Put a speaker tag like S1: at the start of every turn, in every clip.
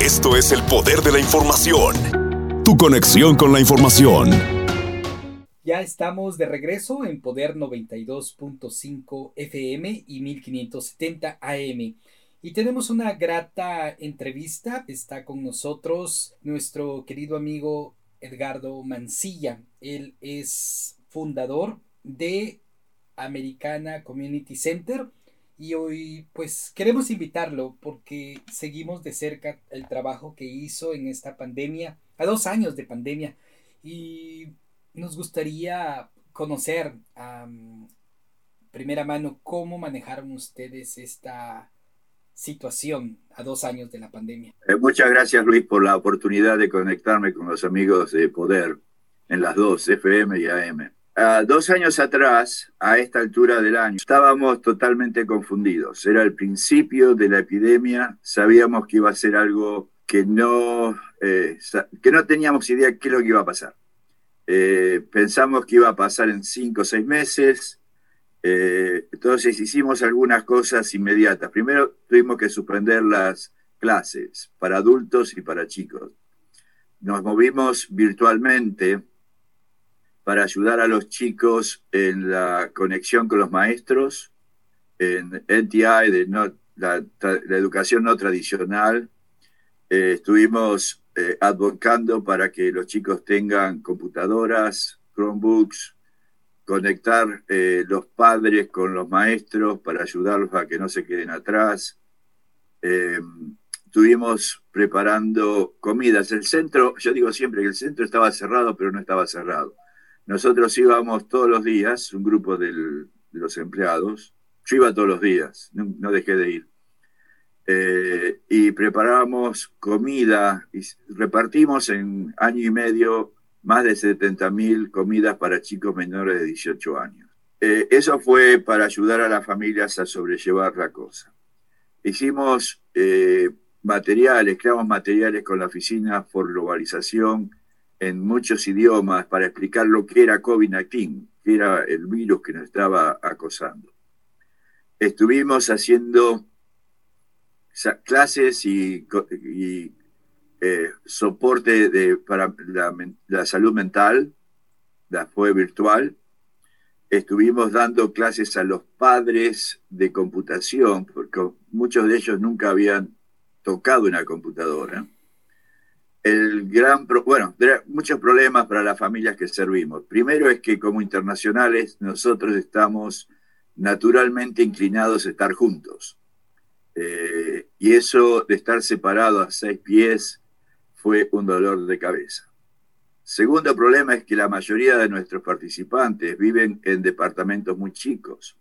S1: Esto es el poder de la información. Tu conexión con la información.
S2: Ya estamos de regreso en Poder 92.5 FM y 1570 AM. Y tenemos una grata entrevista. Está con nosotros nuestro querido amigo Edgardo Mancilla. Él es fundador de Americana Community Center y hoy pues queremos invitarlo porque seguimos de cerca el trabajo que hizo en esta pandemia, a dos años de pandemia y nos gustaría conocer a primera mano cómo manejaron ustedes esta situación a dos años de la pandemia.
S3: Eh, muchas gracias Luis por la oportunidad de conectarme con los amigos de Poder en las dos, FM y AM. Dos años atrás, a esta altura del año, estábamos totalmente confundidos. Era el principio de la epidemia, sabíamos que iba a ser algo que no, eh, que no teníamos idea de qué es lo que iba a pasar. Eh, pensamos que iba a pasar en cinco o seis meses, eh, entonces hicimos algunas cosas inmediatas. Primero tuvimos que suspender las clases para adultos y para chicos. Nos movimos virtualmente para ayudar a los chicos en la conexión con los maestros, en NTI, de la, educación no tradicional. Eh, estuvimos eh, advocando para que los chicos tengan computadoras, Chromebooks, conectar eh, los padres con los maestros para ayudarlos a que no se queden atrás. Eh, estuvimos preparando comidas. El centro, yo digo siempre que el centro estaba cerrado, pero no estaba cerrado. Nosotros íbamos todos los días, un grupo de los empleados, yo iba todos los días, no, dejé de ir. Eh, y preparábamos comida y repartimos en año y medio más de 70.000 comidas para chicos menores de 18 años. Eh, eso fue para ayudar a las familias a sobrellevar la cosa. Hicimos eh, materiales, creamos materiales con la Oficina por Globalización en muchos idiomas para explicar lo que era COVID-19, que era el virus que nos estaba acosando. Estuvimos haciendo clases y, eh, soporte para la, salud mental, la fue virtual. Estuvimos dando clases a los padres de computación, porque muchos de ellos nunca habían tocado una computadora. El gran, bueno, muchos problemas para las familias que servimos. Primero es que como internacionales nosotros estamos naturalmente inclinados a estar juntos. Eh, y eso de estar separado a seis pies fue un dolor de cabeza. Segundo problema es que la mayoría de nuestros participantes viven en departamentos muy chicos,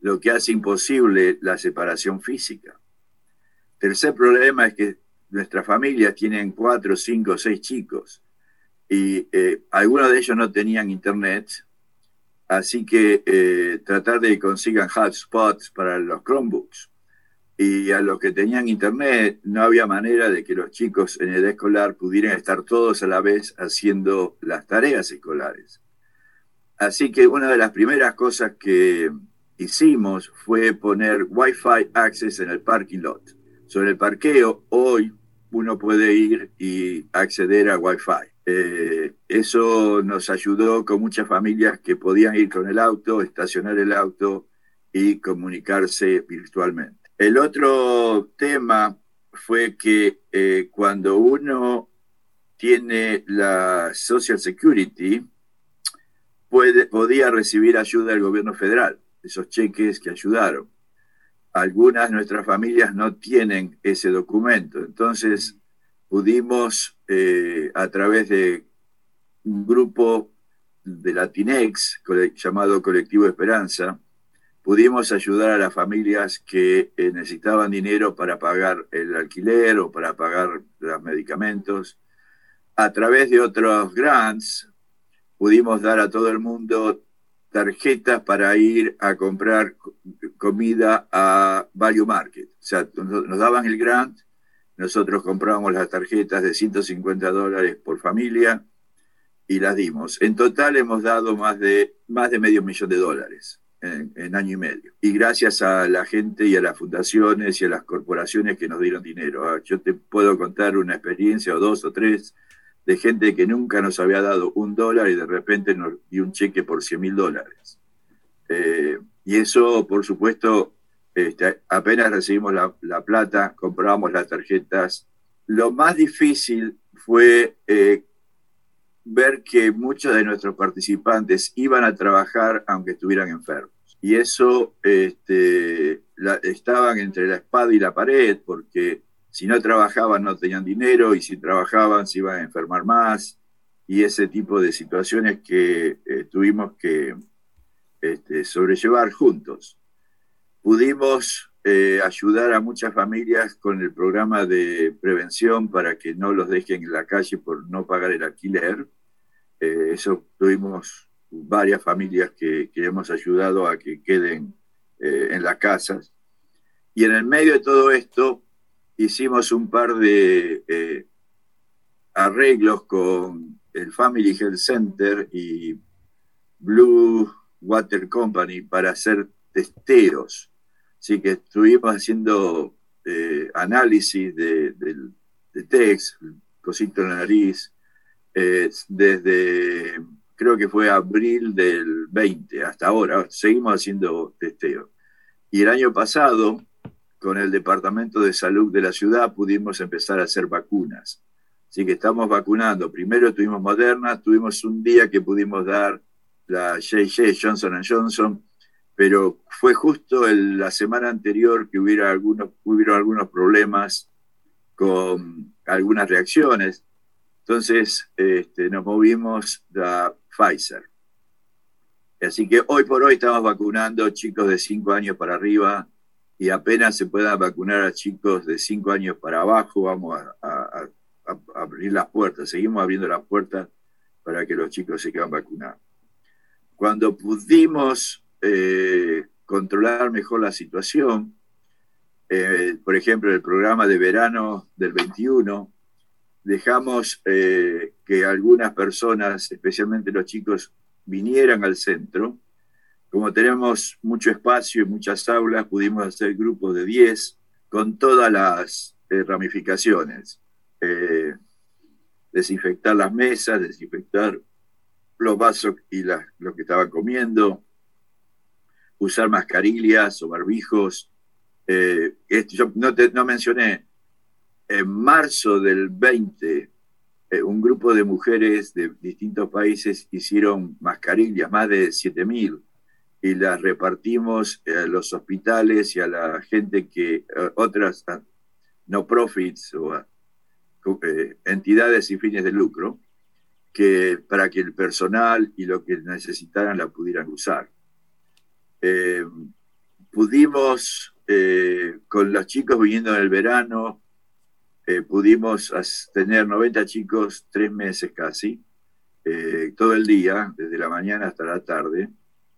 S3: lo que hace imposible la separación física. Tercer problema es que nuestras familias tienen cuatro, cinco, seis chicos y eh, algunos de ellos no tenían internet, así que eh, tratar de que consigan hotspots para los Chromebooks y a los que tenían internet no había manera de que los chicos en edad escolar pudieran estar todos a la vez haciendo las tareas escolares. Así que una de las primeras cosas que hicimos fue poner Wi-Fi access en el parking lot. Sobre el parqueo, hoy uno puede ir y acceder a Wi-Fi. Eh, eso nos ayudó con muchas familias que podían ir con el auto, estacionar el auto y comunicarse virtualmente. El otro tema fue que eh, cuando uno tiene la Social Security, puede, podía recibir ayuda del gobierno federal, esos cheques que ayudaron. Algunas de nuestras familias no tienen ese documento, entonces pudimos, eh, a través de un grupo de Latinex llamado Colectivo Esperanza, pudimos ayudar a las familias que eh, necesitaban dinero para pagar el alquiler o para pagar los medicamentos. A través de otros grants pudimos dar a todo el mundo tarjetas para ir a comprar comida a Value Market. O sea, nos daban el grant, nosotros comprábamos las tarjetas de 150 dólares por familia y las dimos. En total hemos dado más de, más de medio millón de dólares en, año y medio. Y gracias a la gente y a las fundaciones y a las corporaciones que nos dieron dinero. Ah, yo te puedo contar una experiencia o dos o tres de gente que nunca nos había dado un dólar y de repente nos dio un cheque por 100 mil dólares. Eh, y eso, por supuesto, este, apenas recibimos la, la, plata, compramos las tarjetas. Lo más difícil fue eh, ver que muchos de nuestros participantes iban a trabajar aunque estuvieran enfermos. Y eso este, estaban entre la espada y la pared, porque si no trabajaban no tenían dinero y si trabajaban se iban a enfermar más. Y ese tipo de situaciones que eh, tuvimos que este, sobrellevar juntos. Pudimos eh, ayudar a muchas familias con el programa de prevención para que no los dejen en la calle por no pagar el alquiler. Eh, eso tuvimos varias familias que, hemos ayudado a que queden eh, en las casas. Y en el medio de todo esto hicimos un par de arreglos con el Family Health Center y Blue Water Company para hacer testeos. Así que estuvimos haciendo eh, análisis de, de, text, cosito en la nariz, eh, desde creo que fue abril del 20 hasta ahora. Seguimos haciendo testeos. Y el año pasado, con el Departamento de Salud de la ciudad, pudimos empezar a hacer vacunas. Así que estamos vacunando. Primero tuvimos Moderna, tuvimos un día que pudimos dar la JJ Johnson Johnson, pero fue justo la semana anterior que hubiera algunos, hubieron algunos problemas con algunas reacciones. Entonces este, nos movimos a Pfizer. Así que hoy por hoy estamos vacunando chicos de 5 años para arriba y apenas se pueda vacunar a chicos de 5 años para abajo, vamos a, abrir las puertas. Seguimos abriendo las puertas para que los chicos se quedan vacunados. Cuando pudimos eh, controlar mejor la situación, eh, por ejemplo, el programa de verano del 21, dejamos eh, que algunas personas, especialmente los chicos, vinieran al centro. Como tenemos mucho espacio y muchas aulas, pudimos hacer grupos de 10 con todas las ramificaciones. desinfectar las mesas, desinfectar los vasos y lo que estaban comiendo, usar mascarillas o barbijos. Eh, yo no, no mencioné, en marzo del 20, eh, un grupo de mujeres de distintos países hicieron mascarillas, más de 7.000, y las repartimos a los hospitales y a la gente que, otras no profits o eh, entidades sin fines de lucro, que, para que el personal y lo que necesitaran la pudieran usar. Eh, pudimos, eh, con los chicos viniendo en el verano, eh, pudimos tener 90 chicos tres meses casi, todo el día, desde la mañana hasta la tarde,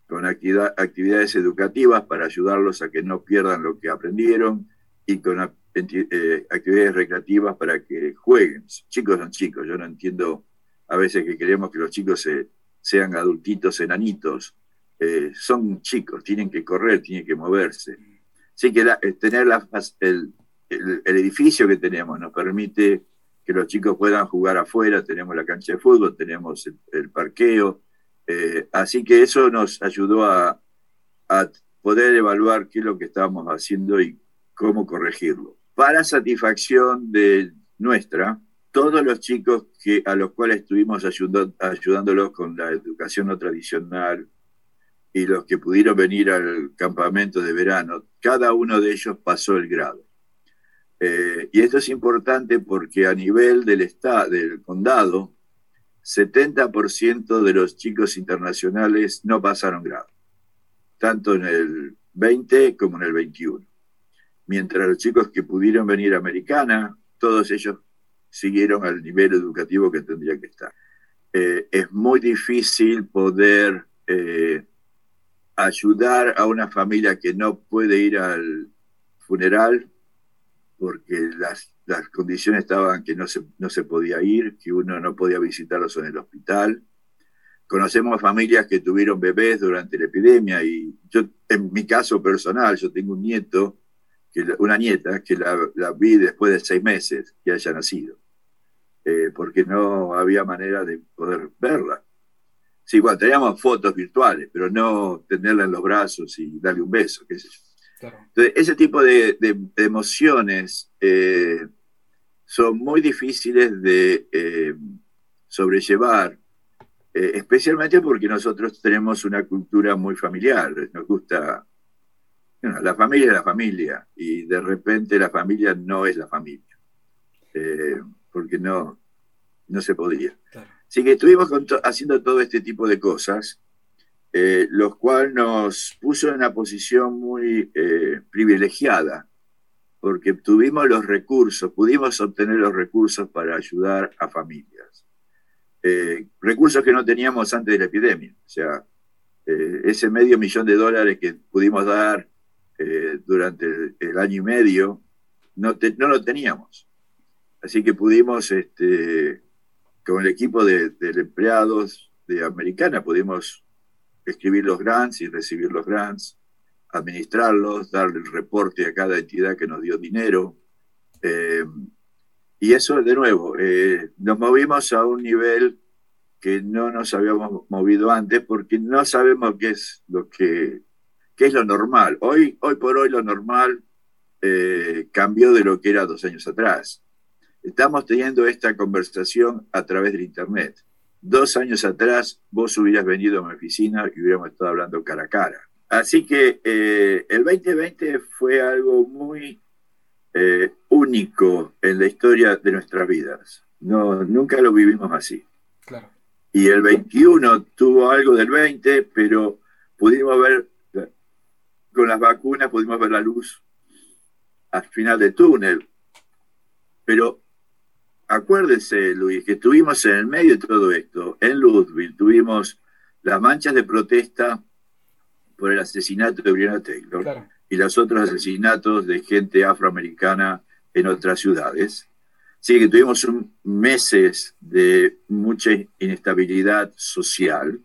S3: con actividades educativas para ayudarlos a que no pierdan lo que aprendieron y con actividades recreativas para que jueguen. Chicos son chicos, yo no entiendo a veces que queremos que los chicos sean adultitos, enanitos. Eh, son chicos, tienen que correr, tienen que moverse. Así que eh, tener el, edificio que tenemos nos permite que los chicos puedan jugar afuera, tenemos la cancha de fútbol, tenemos el, parqueo, eh, así que eso nos ayudó a, a, poder evaluar qué es lo que estábamos haciendo y cómo corregirlo. Para satisfacción de nuestra, todos los chicos que, a los cuales estuvimos ayudándolos con la educación no tradicional y los que pudieron venir al campamento de verano, cada uno de ellos pasó el grado. Eh, y esto es importante porque a nivel del estado, del condado, 70% de los chicos internacionales no pasaron grado, tanto en el 20 como en el 21. Mientras los chicos que pudieron venir a Americana, todos ellos siguieron al nivel educativo que tendría que estar. Eh, es muy difícil poder eh, ayudar a una familia que no puede ir al funeral porque las, las condiciones estaban que no se, no se podía ir, que uno no podía visitarlos en el hospital. conocemos familias que tuvieron bebés durante la epidemia y yo, en mi caso personal, yo tengo un nieto, que, una nieta, que la, vi después de seis meses que haya nacido, eh, porque no había manera de poder verla. Sí, bueno, teníamos fotos virtuales, pero no tenerla en los brazos y darle un beso, qué sé Entonces, ese tipo de, emociones eh, son muy difíciles de eh, sobrellevar eh, especialmente porque nosotros tenemos una cultura muy familiar, nos gusta, la familia es la familia y de repente la familia no es la familia, eh, porque no, no se podía. Así que estuvimos haciendo todo este tipo de cosas, eh, los cuales nos puso en una posición muy privilegiada, porque tuvimos los recursos, pudimos obtener los recursos para ayudar a familias. Eh, recursos que no teníamos antes de la epidemia. O sea, eh, ese medio millón de dólares que pudimos dar eh, durante el, año y medio, no, no, lo teníamos. Así que pudimos, este, con el equipo de, empleados de Americana, pudimos escribir los grants y recibir los grants, administrarlos, darle el reporte a cada entidad que nos dio dinero. Y eso, de nuevo, eh, nos movimos a un nivel que no nos habíamos movido antes porque no sabemos qué es lo que es lo normal. Hoy, hoy por hoy lo normal eh, cambió de lo que era dos años atrás. Estamos teniendo esta conversación a través del Internet. Dos años atrás vos hubieras venido a mi oficina y hubiéramos estado hablando cara a cara. Así que eh, el 2020 fue algo muy eh, único en la historia de nuestras vidas. No, nunca lo vivimos así. Y el 21 tuvo algo del 20, pero pudimos ver, con las vacunas pudimos ver la luz al final del túnel. Pero acuérdese, Luis, que estuvimos en el medio de todo esto. En Louisville tuvimos las manchas de protesta por el asesinato de Brianna Taylor y los otros asesinatos de gente afroamericana en otras ciudades. Sí, que tuvimos meses de mucha inestabilidad social,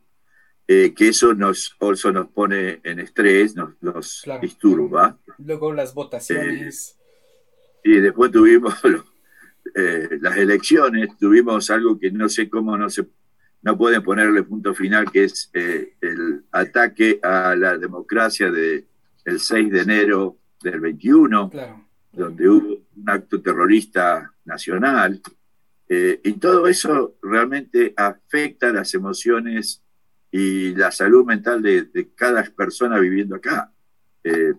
S3: eh, que eso nos, also nos pone en estrés, nos, nos disturba.
S2: Luego las votaciones.
S3: y después tuvimos eh, las elecciones, tuvimos algo que no sé cómo no se no pueden ponerle punto final, que es eh, el ataque a la democracia de el 6 de enero del 21, donde hubo un acto terrorista nacional. Eh, y todo eso realmente afecta las emociones y la salud mental de, cada persona viviendo acá. Eh,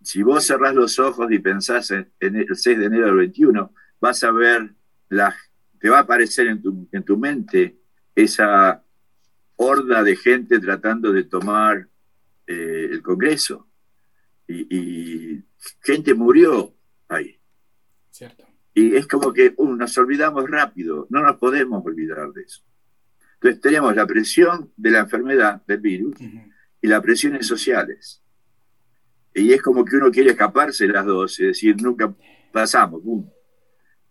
S3: si vos cerrás los ojos y pensás en, el 6 de enero del 21, vas a ver, la, te va a aparecer en tu, en tu mente esa horda de gente tratando de tomar eh, el Congreso y, gente murió ahí.
S2: Cierto.
S3: Y es como que uh, nos olvidamos rápido, no nos podemos olvidar de eso. Entonces tenemos la presión de la enfermedad del virus y las presiones sociales. Y es como que uno quiere escaparse de las dos, es decir, nunca pasamos,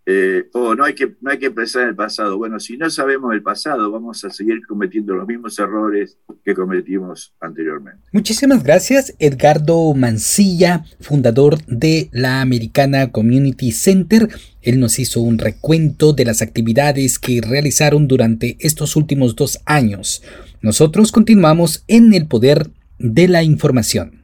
S3: eh, o no hay, que, no hay que pensar en el pasado. Bueno, si no sabemos el pasado, vamos a seguir cometiendo los mismos errores que cometimos anteriormente.
S2: Muchísimas gracias, Edgardo Mancilla, fundador de la Americana Community Center. Él nos hizo un recuento de las actividades que realizaron durante estos últimos dos años. Nosotros continuamos en el poder de la información.